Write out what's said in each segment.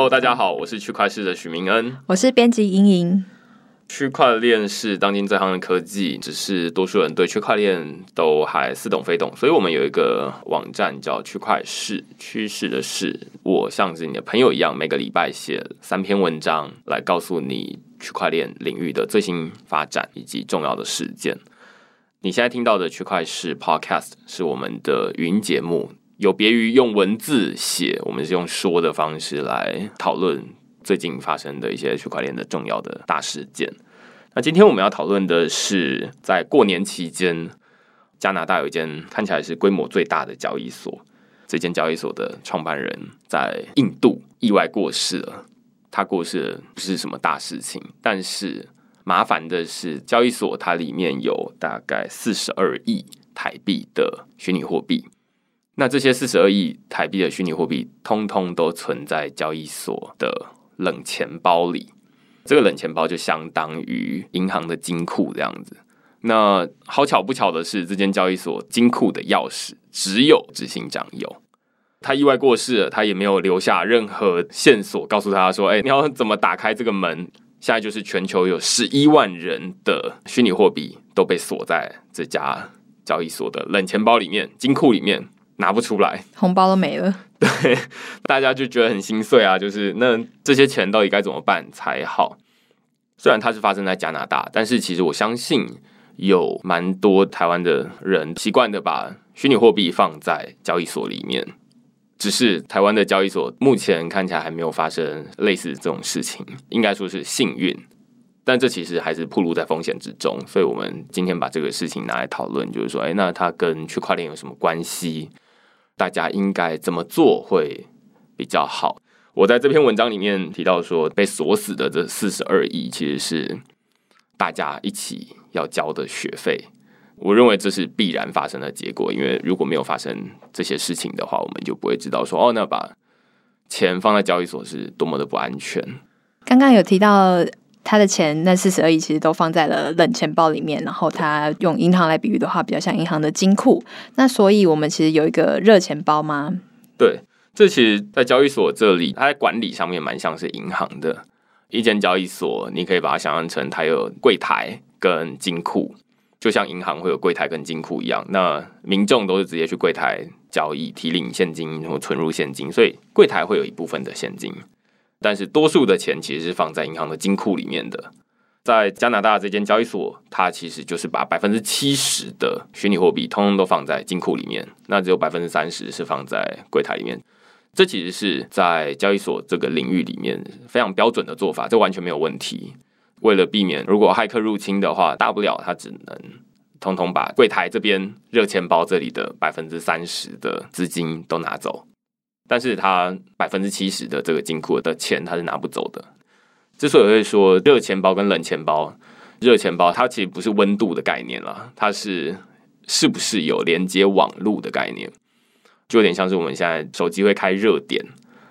Hello，大家好，我是区块市的许明恩，我是编辑莹莹。区块链是当今最夯的科技，只是多数人对区块链都还似懂非懂，所以我们有一个网站叫区块市，趋势的市。我像是你的朋友一样，每个礼拜写三篇文章来告诉你区块链领域的最新发展以及重要的事件。你现在听到的区块市 Podcast 是我们的语音节目。有别于用文字写，我们是用说的方式来讨论最近发生的一些区块链的重要的大事件。那今天我们要讨论的是，在过年期间，加拿大有一间看起来是规模最大的交易所，这间交易所的创办人在印度意外过世了。他过世不是什么大事情，但是麻烦的是，交易所它里面有大概四十二亿台币的虚拟货币。那这些四十二亿台币的虚拟货币，通通都存在交易所的冷钱包里。这个冷钱包就相当于银行的金库这样子。那好巧不巧的是，这间交易所金库的钥匙只有执行长有。他意外过世了，他也没有留下任何线索，告诉他说：“哎，你要怎么打开这个门？”现在就是全球有十一万人的虚拟货币都被锁在这家交易所的冷钱包里面、金库里面。拿不出来，红包都没了。对，大家就觉得很心碎啊！就是那这些钱到底该怎么办才好？虽然它是发生在加拿大，但是其实我相信有蛮多台湾的人习惯的把虚拟货币放在交易所里面。只是台湾的交易所目前看起来还没有发生类似这种事情，应该说是幸运。但这其实还是暴露在风险之中，所以我们今天把这个事情拿来讨论，就是说，哎，那它跟区块链有什么关系？大家应该怎么做会比较好？我在这篇文章里面提到说，被锁死的这四十二亿其实是大家一起要交的学费。我认为这是必然发生的结果，因为如果没有发生这些事情的话，我们就不会知道说，哦，那把钱放在交易所是多么的不安全。刚刚有提到。他的钱那四十二亿其实都放在了冷钱包里面，然后他用银行来比喻的话，比较像银行的金库。那所以我们其实有一个热钱包吗？对，这其实，在交易所这里，它在管理上面蛮像是银行的一间交易所。你可以把它想象成它有柜台跟金库，就像银行会有柜台跟金库一样。那民众都是直接去柜台交易、提领现金或存入现金，所以柜台会有一部分的现金。但是多数的钱其实是放在银行的金库里面的，在加拿大这间交易所，它其实就是把百分之七十的虚拟货币通通都放在金库里面，那只有百分之三十是放在柜台里面。这其实是在交易所这个领域里面非常标准的做法，这完全没有问题。为了避免如果骇客入侵的话，大不了他只能通通把柜台这边热钱包这里的百分之三十的资金都拿走。但是它百分之七十的这个金库的钱，它是拿不走的。之所以会说热钱包跟冷钱包，热钱包它其实不是温度的概念啦，它是是不是有连接网络的概念，就有点像是我们现在手机会开热点，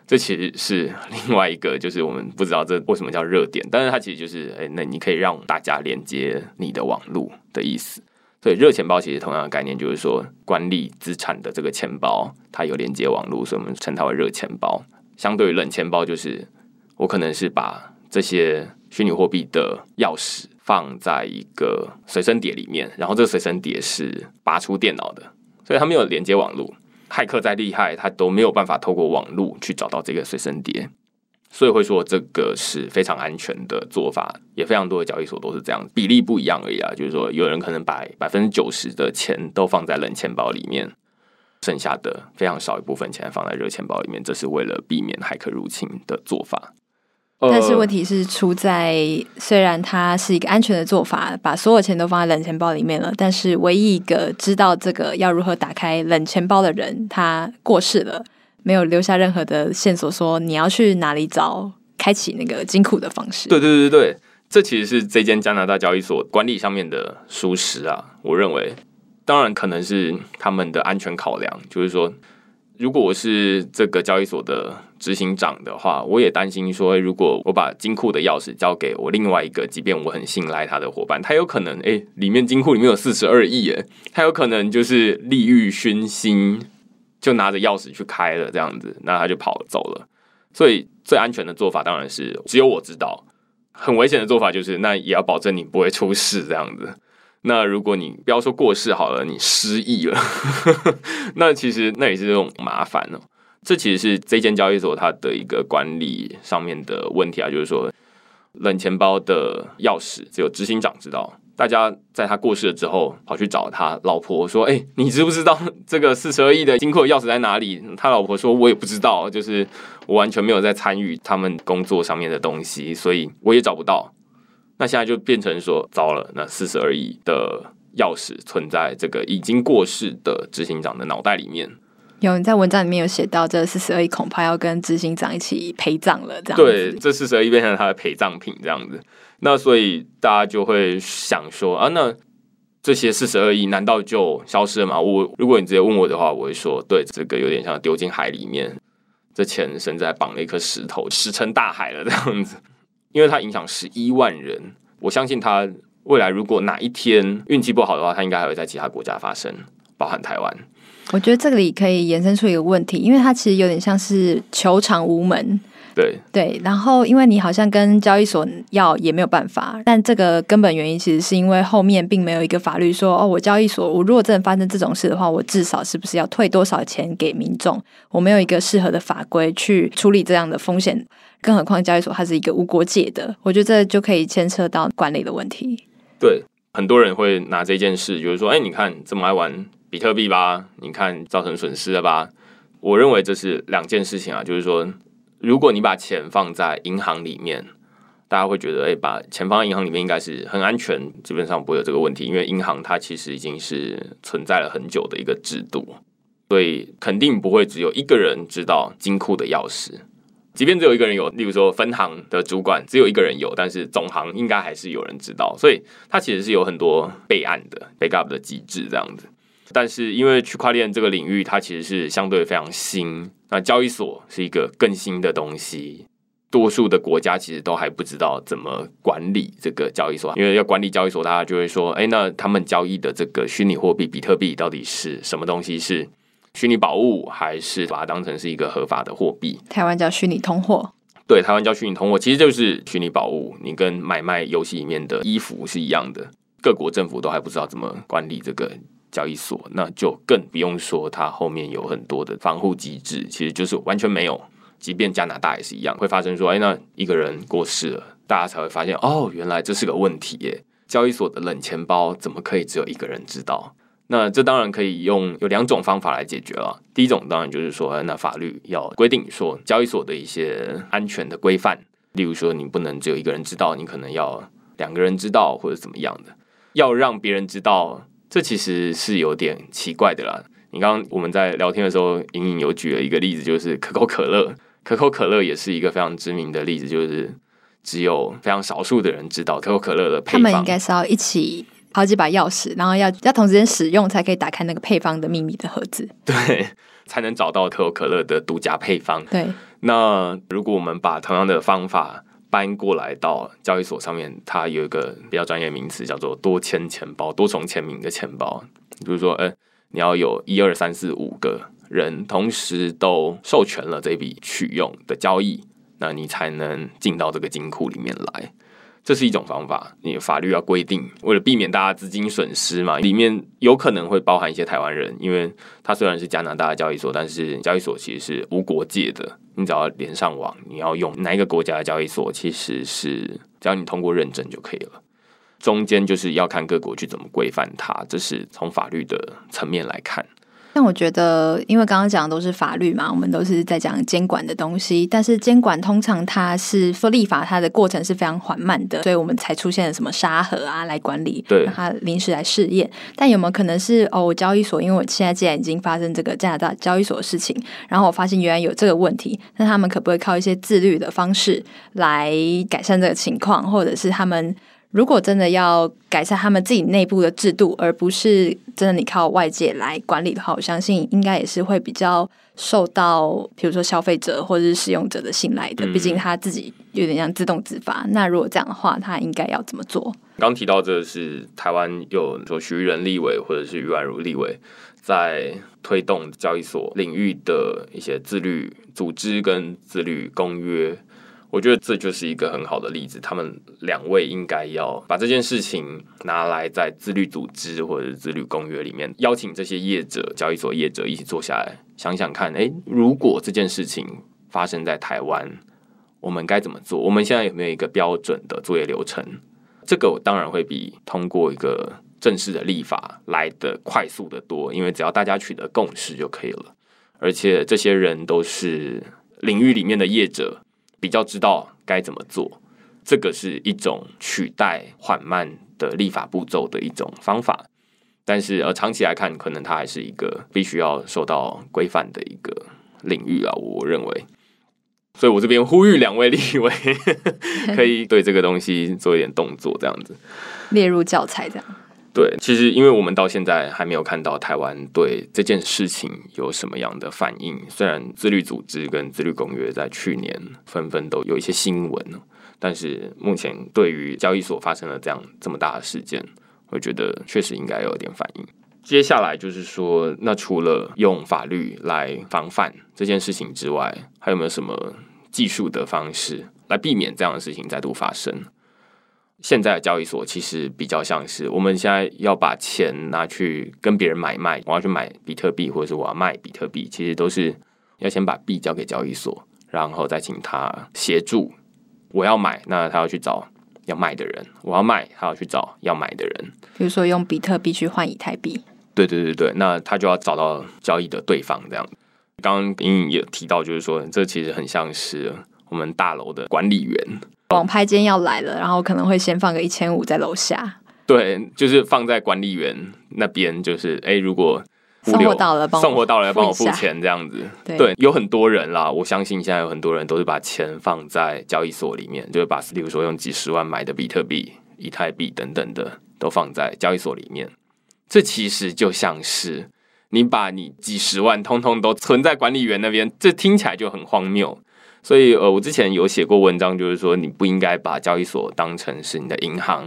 这其实是另外一个，就是我们不知道这为什么叫热点，但是它其实就是，哎，那你可以让大家连接你的网络的意思。所以热钱包其实同样的概念，就是说管理资产的这个钱包，它有连接网络，所以我们称它为热钱包。相对于冷钱包，就是我可能是把这些虚拟货币的钥匙放在一个随身碟里面，然后这个随身碟是拔出电脑的，所以它没有连接网络。骇客再厉害，他都没有办法透过网络去找到这个随身碟。所以会说这个是非常安全的做法，也非常多的交易所都是这样，比例不一样而已啊。就是说，有人可能把百分之九十的钱都放在冷钱包里面，剩下的非常少一部分钱放在热钱包里面，这是为了避免骇客入侵的做法。但是问题是出在，虽然它是一个安全的做法，把所有钱都放在冷钱包里面了，但是唯一一个知道这个要如何打开冷钱包的人，他过世了。没有留下任何的线索，说你要去哪里找开启那个金库的方式。对对对对，这其实是这间加拿大交易所管理上面的疏失啊。我认为，当然可能是他们的安全考量，就是说，如果我是这个交易所的执行长的话，我也担心说，如果我把金库的钥匙交给我另外一个，即便我很信赖他的伙伴，他有可能哎，里面金库里面有四十二亿，哎，他有可能就是利欲熏心。就拿着钥匙去开了这样子，那他就跑走了。所以最安全的做法当然是只有我知道。很危险的做法就是，那也要保证你不会出事这样子。那如果你不要说过世好了，你失忆了，那其实那也是这种麻烦哦。这其实是这间交易所它的一个管理上面的问题啊，就是说冷钱包的钥匙只有执行长知道。大家在他过世了之后，跑去找他老婆说：“哎，你知不知道这个四十二亿的金库钥匙在哪里？”他老婆说：“我也不知道，就是我完全没有在参与他们工作上面的东西，所以我也找不到。”那现在就变成说，糟了，那四十二亿的钥匙存在这个已经过世的执行长的脑袋里面。有你在文章里面有写到，这四十二亿恐怕要跟执行长一起陪葬了，这样对，这四十二亿变成他的陪葬品这样子。那所以大家就会想说啊，那这些四十二亿难道就消失了吗？我如果你直接问我的话，我会说，对，这个有点像丢进海里面，这钱现在绑了一颗石头，石沉大海了这样子。因为它影响十一万人，我相信它未来如果哪一天运气不好的话，它应该还会在其他国家发生，包含台湾。我觉得这里可以延伸出一个问题，因为它其实有点像是球场无门。对对，然后因为你好像跟交易所要也没有办法，但这个根本原因其实是因为后面并没有一个法律说哦，我交易所我如果真的发生这种事的话，我至少是不是要退多少钱给民众？我没有一个适合的法规去处理这样的风险，更何况交易所它是一个无国界的，我觉得这就可以牵扯到管理的问题。对，很多人会拿这件事，就是说，哎，你看这么爱玩比特币吧，你看造成损失了吧？我认为这是两件事情啊，就是说。如果你把钱放在银行里面，大家会觉得，哎，把钱放在银行里面应该是很安全，基本上不会有这个问题，因为银行它其实已经是存在了很久的一个制度，所以肯定不会只有一个人知道金库的钥匙。即便只有一个人有，例如说分行的主管只有一个人有，但是总行应该还是有人知道，所以它其实是有很多备案的 backup 的机制这样子。但是因为区块链这个领域，它其实是相对非常新。那交易所是一个更新的东西，多数的国家其实都还不知道怎么管理这个交易所，因为要管理交易所，大家就会说：哎，那他们交易的这个虚拟货币比特币到底是什么东西？是虚拟宝物，还是把它当成是一个合法的货币？台湾叫虚拟通货，对，台湾叫虚拟通货，其实就是虚拟宝物。你跟买卖游戏里面的衣服是一样的，各国政府都还不知道怎么管理这个。交易所那就更不用说，它后面有很多的防护机制，其实就是完全没有。即便加拿大也是一样，会发生说，哎，那一个人过世了，大家才会发现，哦，原来这是个问题耶。交易所的冷钱包怎么可以只有一个人知道？那这当然可以用有两种方法来解决了。第一种当然就是说，那法律要规定说，交易所的一些安全的规范，例如说，你不能只有一个人知道，你可能要两个人知道，或者怎么样的，要让别人知道。这其实是有点奇怪的啦。你刚刚我们在聊天的时候，隐隐有举了一个例子，就是可口可乐。可口可乐也是一个非常知名的例子，就是只有非常少数的人知道可口可乐的配方。他们应该是要一起好几把钥匙，然后要要同时间使用，才可以打开那个配方的秘密的盒子。对，才能找到可口可乐的独家配方。对。那如果我们把同样的方法，搬过来到交易所上面，它有一个比较专业名词，叫做多签钱包、多重签名的钱包。比如说，呃，你要有一二三四五个人同时都授权了这笔取用的交易，那你才能进到这个金库里面来。这是一种方法，你法律要规定，为了避免大家资金损失嘛，里面有可能会包含一些台湾人，因为它虽然是加拿大的交易所，但是交易所其实是无国界的，你只要连上网，你要用哪一个国家的交易所，其实是只要你通过认证就可以了。中间就是要看各国去怎么规范它，这是从法律的层面来看。但我觉得，因为刚刚讲的都是法律嘛，我们都是在讲监管的东西。但是监管通常它是说立法，它的过程是非常缓慢的，所以我们才出现了什么沙盒啊来管理，对它临时来试验。但有没有可能是哦，交易所因为我现在既然已经发生这个加拿大交易所的事情，然后我发现原来有这个问题，那他们可不可以靠一些自律的方式来改善这个情况，或者是他们？如果真的要改善他们自己内部的制度，而不是真的你靠外界来管理的话，我相信应该也是会比较受到，比如说消费者或者是使用者的信赖的。毕竟他自己有点像自动自发。那如果这样的话，他应该要怎么做？刚提到这是台湾有说徐仁立委或者是余婉如立委在推动交易所领域的一些自律组织跟自律公约。我觉得这就是一个很好的例子，他们两位应该要把这件事情拿来在自律组织或者自律公约里面邀请这些业者、交易所业者一起坐下来想想看，诶，如果这件事情发生在台湾，我们该怎么做？我们现在有没有一个标准的作业流程？这个我当然会比通过一个正式的立法来的快速的多，因为只要大家取得共识就可以了，而且这些人都是领域里面的业者。比较知道该怎么做，这个是一种取代缓慢的立法步骤的一种方法。但是呃，长期来看，可能它还是一个必须要受到规范的一个领域啊。我认为，所以我这边呼吁两位立委 可以对这个东西做一点动作，这样子列入教材这样。对，其实因为我们到现在还没有看到台湾对这件事情有什么样的反应。虽然自律组织跟自律公约在去年纷纷都有一些新闻，但是目前对于交易所发生了这样这么大的事件，我觉得确实应该有点反应。接下来就是说，那除了用法律来防范这件事情之外，还有没有什么技术的方式来避免这样的事情再度发生？现在的交易所其实比较像是我们现在要把钱拿去跟别人买卖，我要去买比特币，或者是我要卖比特币，其实都是要先把币交给交易所，然后再请他协助。我要买，那他要去找要卖的人；我要卖，他要去找要买的人。比如说用比特币去换以太币，对对对对，那他就要找到交易的对方。这样，刚刚莹莹也提到，就是说这其实很像是我们大楼的管理员。网拍间要来了，然后可能会先放个一千五在楼下。对，就是放在管理员那边，就是哎，如果送货到了，送货到了要帮我付钱这样子。对，有很多人啦，我相信现在有很多人都是把钱放在交易所里面，就是把，例如说用几十万买的比特币、以太币等等的，都放在交易所里面。这其实就像是你把你几十万通通都存在管理员那边，这听起来就很荒谬。所以，呃，我之前有写过文章，就是说你不应该把交易所当成是你的银行，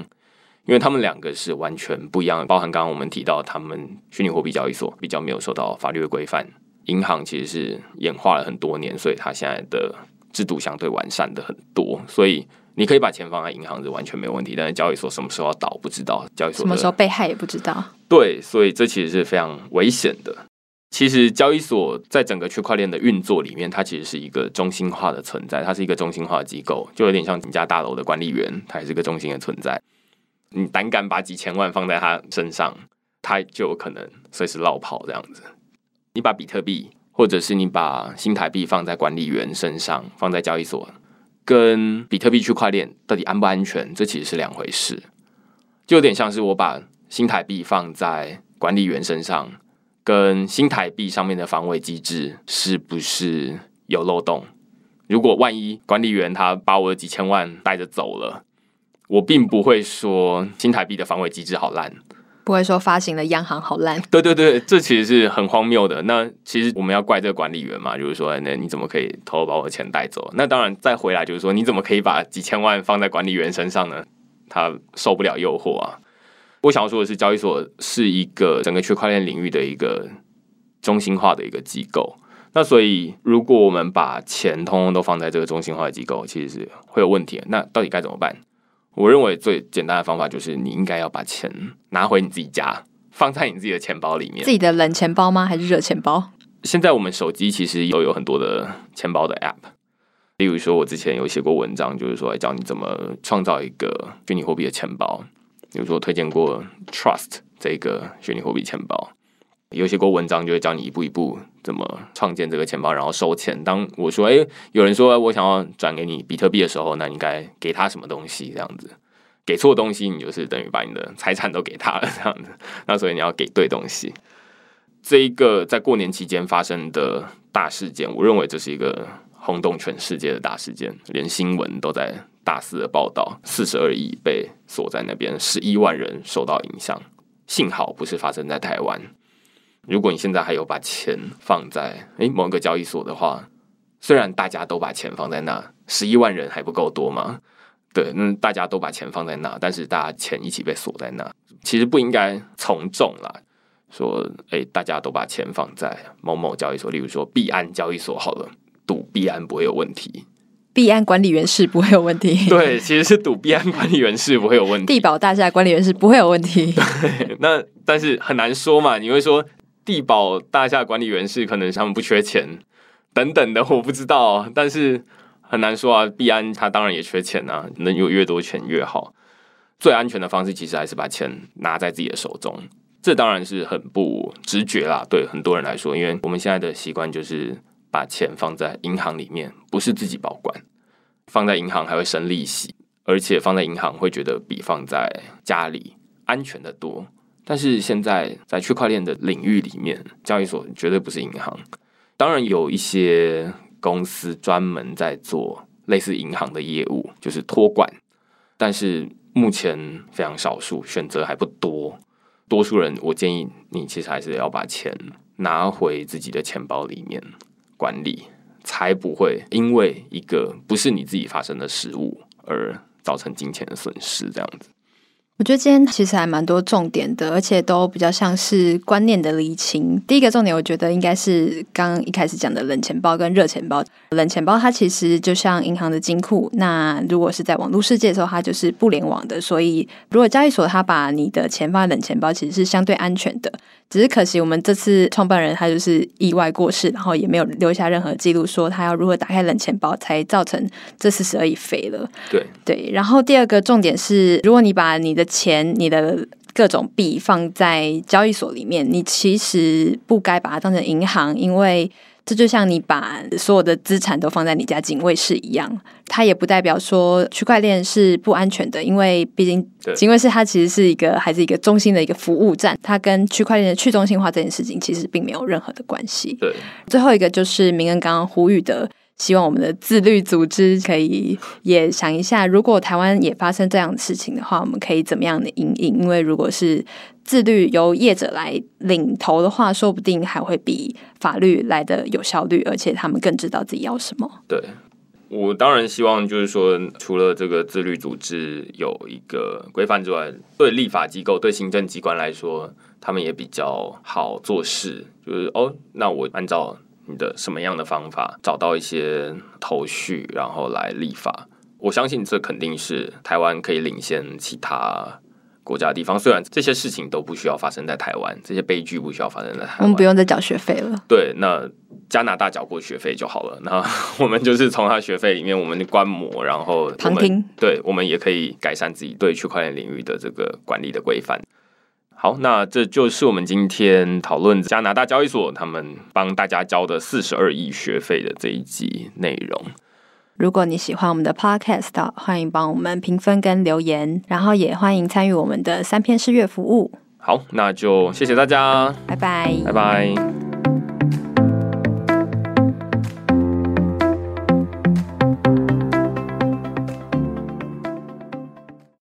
因为他们两个是完全不一样的。包含刚刚我们提到，他们虚拟货币交易所比较没有受到法律的规范，银行其实是演化了很多年，所以它现在的制度相对完善的很多。所以你可以把钱放在银行是完全没有问题，但是交易所什么时候要倒不知道，交易所什么时候被害也不知道。对，所以这其实是非常危险的。其实交易所在整个区块链的运作里面，它其实是一个中心化的存在，它是一个中心化的机构，就有点像你家大楼的管理员，它也是个中心的存在。你胆敢把几千万放在他身上，他就有可能随时落跑这样子。你把比特币或者是你把新台币放在管理员身上，放在交易所，跟比特币区块链到底安不安全，这其实是两回事。就有点像是我把新台币放在管理员身上。跟新台币上面的防卫机制是不是有漏洞？如果万一管理员他把我的几千万带着走了，我并不会说新台币的防卫机制好烂，不会说发行的央行好烂。对对对，这其实是很荒谬的。那其实我们要怪这个管理员嘛？就是说，那你怎么可以偷偷把我的钱带走？那当然再回来就是说，你怎么可以把几千万放在管理员身上呢？他受不了诱惑啊。我想要说的是，交易所是一个整个区块链领域的一个中心化的一个机构。那所以，如果我们把钱通通都放在这个中心化的机构，其实是会有问题。那到底该怎么办？我认为最简单的方法就是，你应该要把钱拿回你自己家，放在你自己的钱包里面。自己的冷钱包吗？还是热钱包？现在我们手机其实都有很多的钱包的 App。例如说，我之前有写过文章，就是说教你怎么创造一个虚拟货币的钱包。比如说，推荐过 Trust 这个虚拟货币钱包，有写过文章，就会教你一步一步怎么创建这个钱包，然后收钱。当我说，哎，有人说我想要转给你比特币的时候，那你该给他什么东西？这样子，给错东西，你就是等于把你的财产都给他了，这样子。那所以你要给对东西。这一个在过年期间发生的大事件，我认为这是一个轰动全世界的大事件，连新闻都在大肆的报道，四十二亿被锁在那边，十一万人受到影响。幸好不是发生在台湾。如果你现在还有把钱放在诶某个交易所的话，虽然大家都把钱放在那，十一万人还不够多吗？对，那大家都把钱放在那，但是大家钱一起被锁在那，其实不应该从众啦。说，诶，大家都把钱放在某某交易所，例如说币安交易所好了，赌币安不会有问题，币安管理员是不会有问题。对，其实是赌币安管理员是不会有问题，地保大厦管理员是不会有问题。对，那但是很难说嘛，你会说。地保大厦管理员是可能他们不缺钱等等的，我不知道，但是很难说啊。币安他当然也缺钱啊，能有越多钱越好。最安全的方式其实还是把钱拿在自己的手中，这当然是很不直觉啦。对很多人来说，因为我们现在的习惯就是把钱放在银行里面，不是自己保管，放在银行还会生利息，而且放在银行会觉得比放在家里安全的多。但是现在在区块链的领域里面，交易所绝对不是银行。当然有一些公司专门在做类似银行的业务，就是托管。但是目前非常少数，选择还不多。多数人，我建议你其实还是要把钱拿回自己的钱包里面管理，才不会因为一个不是你自己发生的失误而造成金钱的损失。这样子。我觉得今天其实还蛮多重点的，而且都比较像是观念的厘清。第一个重点，我觉得应该是刚一开始讲的冷钱包跟热钱包。冷钱包它其实就像银行的金库，那如果是在网络世界的时候，它就是不联网的。所以如果交易所它把你的钱放在冷钱包，其实是相对安全的。只是可惜，我们这次创办人他就是意外过世，然后也没有留下任何记录，说他要如何打开冷钱包，才造成这四十二亿飞了。对对。然后第二个重点是，如果你把你的钱、你的各种币放在交易所里面，你其实不该把它当成银行，因为。这就像你把所有的资产都放在你家警卫室一样，它也不代表说区块链是不安全的，因为毕竟警卫室它其实是一个还是一个中心的一个服务站，它跟区块链的去中心化这件事情其实并没有任何的关系。对，最后一个就是明恩刚刚呼吁的，希望我们的自律组织可以也想一下，如果台湾也发生这样的事情的话，我们可以怎么样的应应？因为如果是自律由业者来领头的话，说不定还会比法律来的有效率，而且他们更知道自己要什么。对，我当然希望就是说，除了这个自律组织有一个规范之外，对立法机构、对行政机关来说，他们也比较好做事。就是哦，那我按照你的什么样的方法找到一些头绪，然后来立法。我相信这肯定是台湾可以领先其他。国家的地方虽然这些事情都不需要发生在台湾，这些悲剧不需要发生在台湾，我们不用再缴学费了。对，那加拿大缴过学费就好了。那我们就 是从他学费里面，我们观摩，然后旁听。对，我们也可以改善自己对区块链领域的这个管理的规范。好，那这就是我们今天讨论加拿大交易所他们帮大家交的四十二亿学费的这一集内容。如果你喜欢我们的 Podcast，欢迎帮我们评分跟留言，然后也欢迎参与我们的三篇试阅服务。好，那就谢谢大家，拜拜，拜拜。